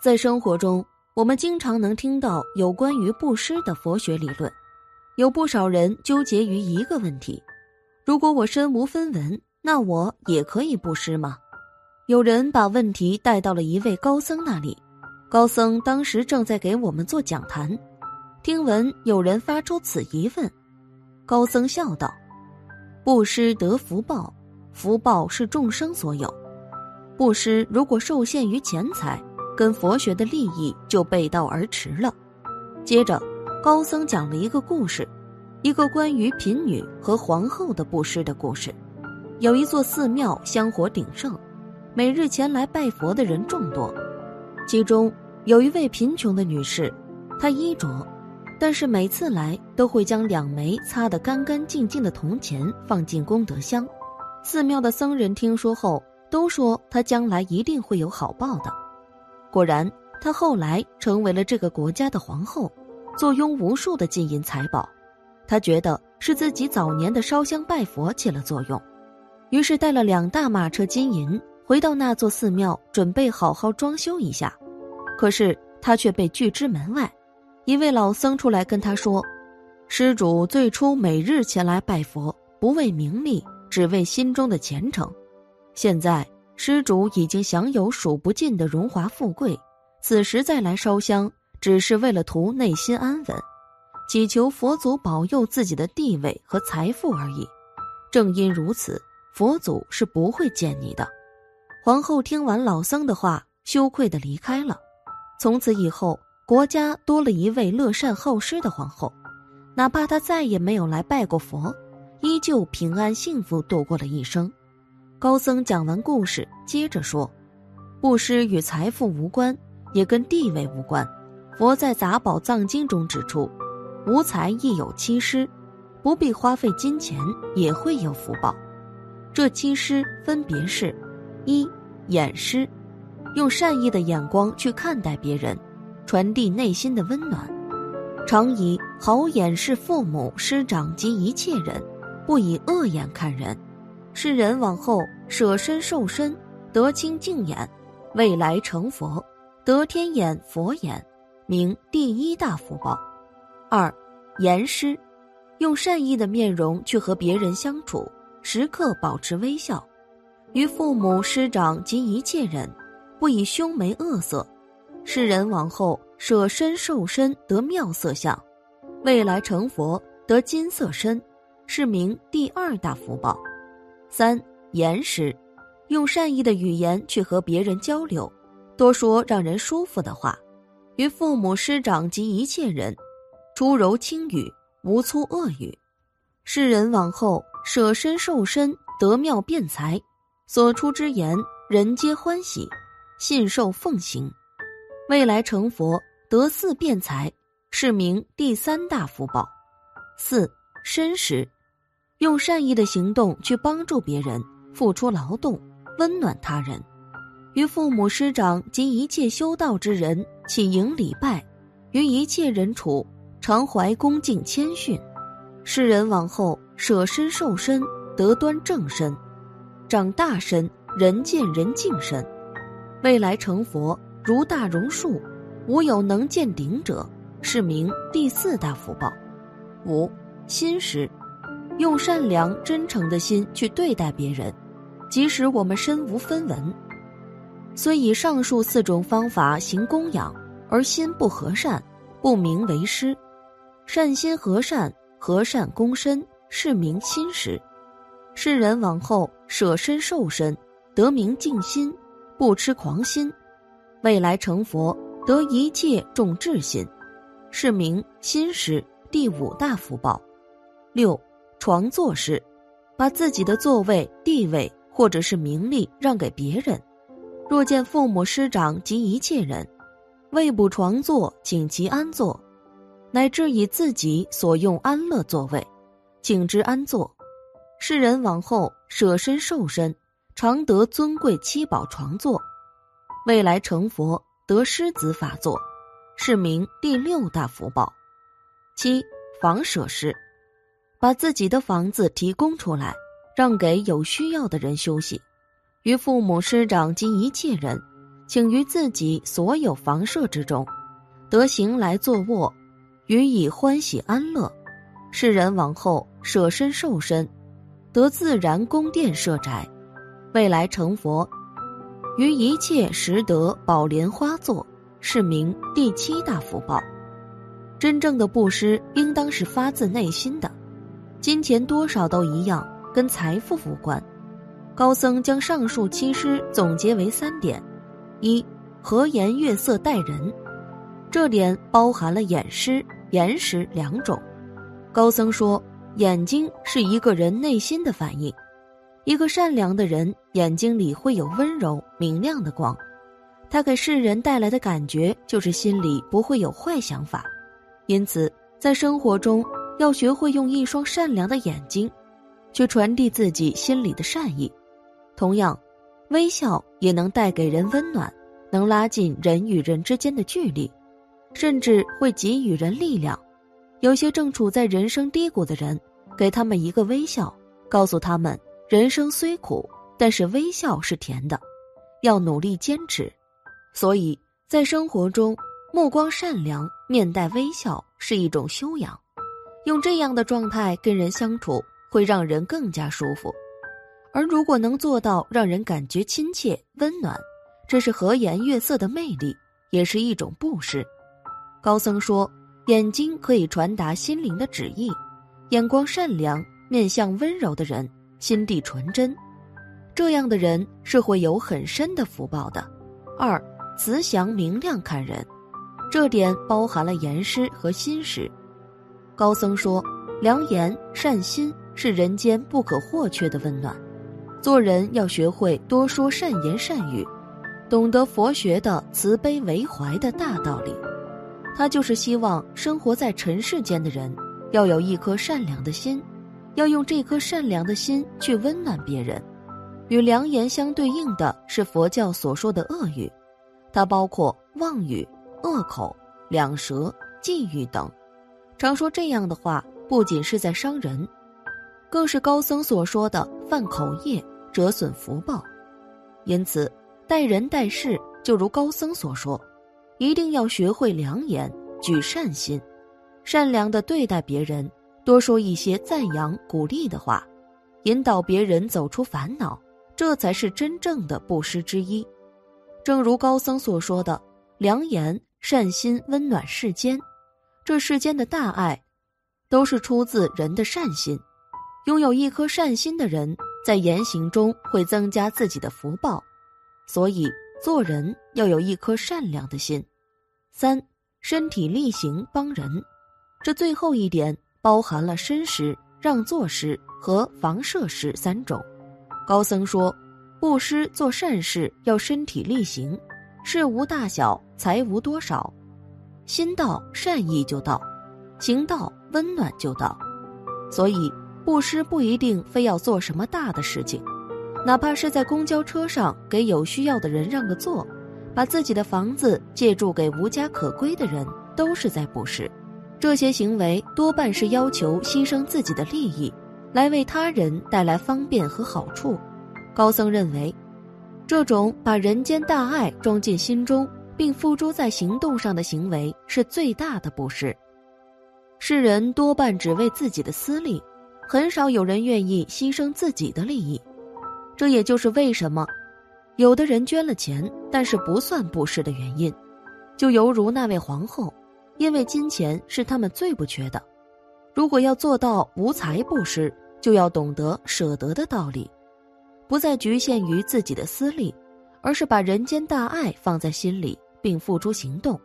在生活中，我们经常能听到有关于布施的佛学理论，有不少人纠结于一个问题：如果我身无分文，那我也可以布施吗？有人把问题带到了一位高僧那里，高僧当时正在给我们做讲坛，听闻有人发出此疑问，高僧笑道：“布施得福报，福报是众生所有，布施如果受限于钱财。”跟佛学的利益就背道而驰了。接着，高僧讲了一个故事，一个关于贫女和皇后的布施的故事。有一座寺庙香火鼎盛，每日前来拜佛的人众多。其中有一位贫穷的女士，她衣着，但是每次来都会将两枚擦得干干净净的铜钱放进功德箱。寺庙的僧人听说后，都说她将来一定会有好报的。果然，她后来成为了这个国家的皇后，坐拥无数的金银财宝。她觉得是自己早年的烧香拜佛起了作用，于是带了两大马车金银回到那座寺庙，准备好好装修一下。可是她却被拒之门外。一位老僧出来跟他说：“施主最初每日前来拜佛，不为名利，只为心中的虔诚。现在。”施主已经享有数不尽的荣华富贵，此时再来烧香，只是为了图内心安稳，祈求佛祖保佑自己的地位和财富而已。正因如此，佛祖是不会见你的。皇后听完老僧的话，羞愧的离开了。从此以后，国家多了一位乐善好施的皇后，哪怕她再也没有来拜过佛，依旧平安幸福度过了一生。高僧讲完故事，接着说：“布施与财富无关，也跟地位无关。佛在《杂宝藏经》中指出，无财亦有七施，不必花费金钱也会有福报。这七施分别是：一、眼施，用善意的眼光去看待别人，传递内心的温暖；常以好眼视父母师长及一切人，不以恶眼看人。”世人往后舍身受身，得清净眼，未来成佛，得天眼佛眼，名第一大福报。二，言师，用善意的面容去和别人相处，时刻保持微笑，于父母师长及一切人，不以凶眉恶色。世人往后舍身受身，得妙色相，未来成佛，得金色身，是名第二大福报。三言师，用善意的语言去和别人交流，多说让人舒服的话，与父母师长及一切人，出柔轻语，无粗恶语。世人往后舍身受身，得妙辩才，所出之言，人皆欢喜，信受奉行，未来成佛，得四辩才，是名第三大福报。四身时。用善意的行动去帮助别人，付出劳动，温暖他人，于父母师长及一切修道之人起迎礼拜，与一切人处常怀恭敬谦逊，世人往后舍身受身，得端正身，长大身，人见人敬身，未来成佛如大榕树，无有能见顶者，是名第四大福报。五心识。用善良真诚的心去对待别人，即使我们身无分文，所以上述四种方法行供养，而心不和善，不名为师。善心和善，和善公身，是名心师。世人往后舍身受身，得名静心，不痴狂心，未来成佛得一切众智心，是名心师第五大福报。六。床坐时，把自己的座位、地位或者是名利让给别人；若见父母师长及一切人，未补床座，请其安坐；乃至以自己所用安乐座位，请之安坐。世人往后舍身受身，常得尊贵七宝床座；未来成佛得狮子法座，是名第六大福报。七房舍施。把自己的房子提供出来，让给有需要的人休息，于父母师长及一切人，请于自己所有房舍之中，得行来坐卧，予以欢喜安乐。世人往后舍身受身，得自然宫殿设宅，未来成佛，于一切实得宝莲花座，是名第七大福报。真正的布施应当是发自内心的，金钱多少都一样，跟财富无关。高僧将上述七施总结为三点。一和颜悦色待人，这点包含了眼施、言施两种。高僧说，眼睛是一个人内心的反应。一个善良的人眼睛里会有温柔明亮的光，他给世人带来的感觉就是心里不会有坏想法。因此，在生活中要学会用一双善良的眼睛，去传递自己心里的善意。同样。微笑也能带给人温暖，能拉近人与人之间的距离，甚至会给予人力量。有些正处在人生低谷的人，给他们一个微笑，告诉他们人生虽苦，但是微笑是甜的，要努力坚持。所以在生活中，目光善良、面带微笑是一种修养，用这样的状态跟人相处，会让人更加舒服。而如果能做到让人感觉亲切温暖，这是和颜悦色的魅力，也是一种布施。高僧说，眼睛可以传达心灵的旨意，眼光善良、面相温柔的人，心地纯真，这样的人是会有很深的福报的。二，慈祥明亮看人，这点包含了言师和心师。高僧说，良言善心是人间不可或缺的温暖。做人要学会多说善言善语，懂得佛学的慈悲为怀的大道理。他就是希望生活在尘世间的人，要有一颗善良的心，要用这颗善良的心去温暖别人。与良言相对应的是佛教所说的恶语，它包括妄语、恶口、两舌、绮语等。常说这样的话，不仅是在伤人。更是高僧所说的犯口业折损福报，因此待人待事就如高僧所说，一定要学会良言，举善心，善良的对待别人，多说一些赞扬鼓励的话，引导别人走出烦恼，这才是真正的布施之一。正如高僧所说的，良言善心温暖世间，这世间的大爱，都是出自人的善心。拥有一颗善心的人，在言行中会增加自己的福报，所以做人要有一颗善良的心。三，身体力行帮人，这最后一点包含了身施、让座施和房舍施三种。高僧说，布施做善事要身体力行，事无大小，财无多少，心到善意就到，行到温暖就到，所以。布施不一定非要做什么大的事情，哪怕是在公交车上给有需要的人让个座，把自己的房子借住给无家可归的人，都是在布施。这些行为多半是要求牺牲自己的利益，来为他人带来方便和好处。高僧认为，这种把人间大爱装进心中并付诸在行动上的行为是最大的布施。世人多半只为自己的私利。很少有人愿意牺牲自己的利益，这也就是为什么有的人捐了钱，但是不算布施的原因。就犹如那位皇后，因为金钱是他们最不缺的。如果要做到无财布施，就要懂得舍得的道理，不再局限于自己的私利，而是把人间大爱放在心里，并付诸行动。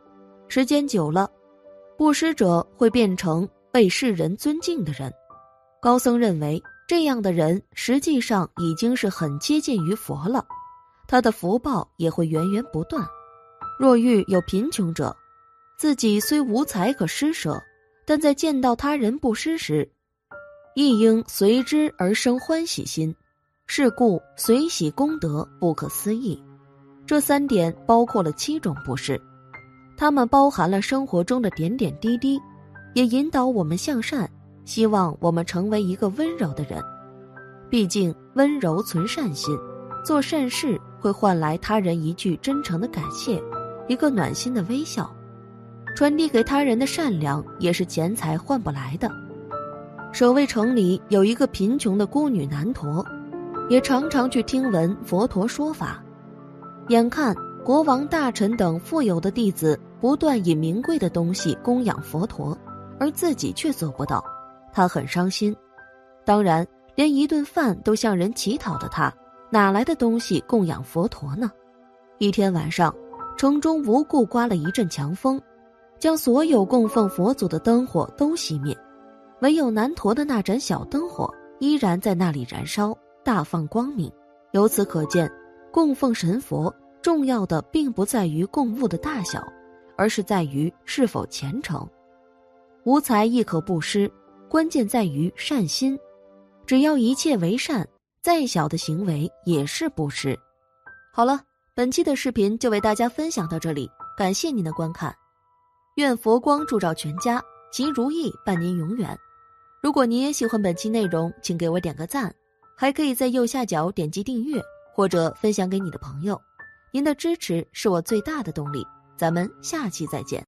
时间久了，布施者会变成被世人尊敬的人。高僧认为，这样的人实际上已经是很接近于佛了，他的福报也会源源不断。若遇有贫穷者，自己虽无财可施舍，但在见到他人不施时，亦应随之而生欢喜心。是故随喜功德不可思议。这三点包括了七种布施，它们包含了生活中的点点滴滴，也引导我们向善。希望我们成为一个温柔的人，毕竟温柔存善心，做善事会换来他人一句真诚的感谢，一个暖心的微笑。传递给他人的善良也是钱财换不来的。守卫城里有一个贫穷的孤女难陀，也常常去听闻佛陀说法。眼看国王、大臣等富有的弟子不断以名贵的东西供养佛陀，而自己却做不到，他很伤心。当然，连一顿饭都向人乞讨的他，哪来的东西供养佛陀呢？一天晚上，城中无故刮了一阵强风。将所有供奉佛祖的灯火都熄灭，唯有南陀的那盏小灯火依然在那里燃烧，大放光明。由此可见，供奉神佛重要的并不在于供物的大小，而是在于是否虔诚。无财亦可布施，关键在于善心。只要一切为善，再小的行为也是布施。好了，本期的视频就为大家分享到这里，感谢您的观看。愿佛光照全家，吉如意伴您永远。如果您也喜欢本期内容，请给我点个赞，还可以在右下角点击订阅或者分享给你的朋友。您的支持是我最大的动力。咱们下期再见。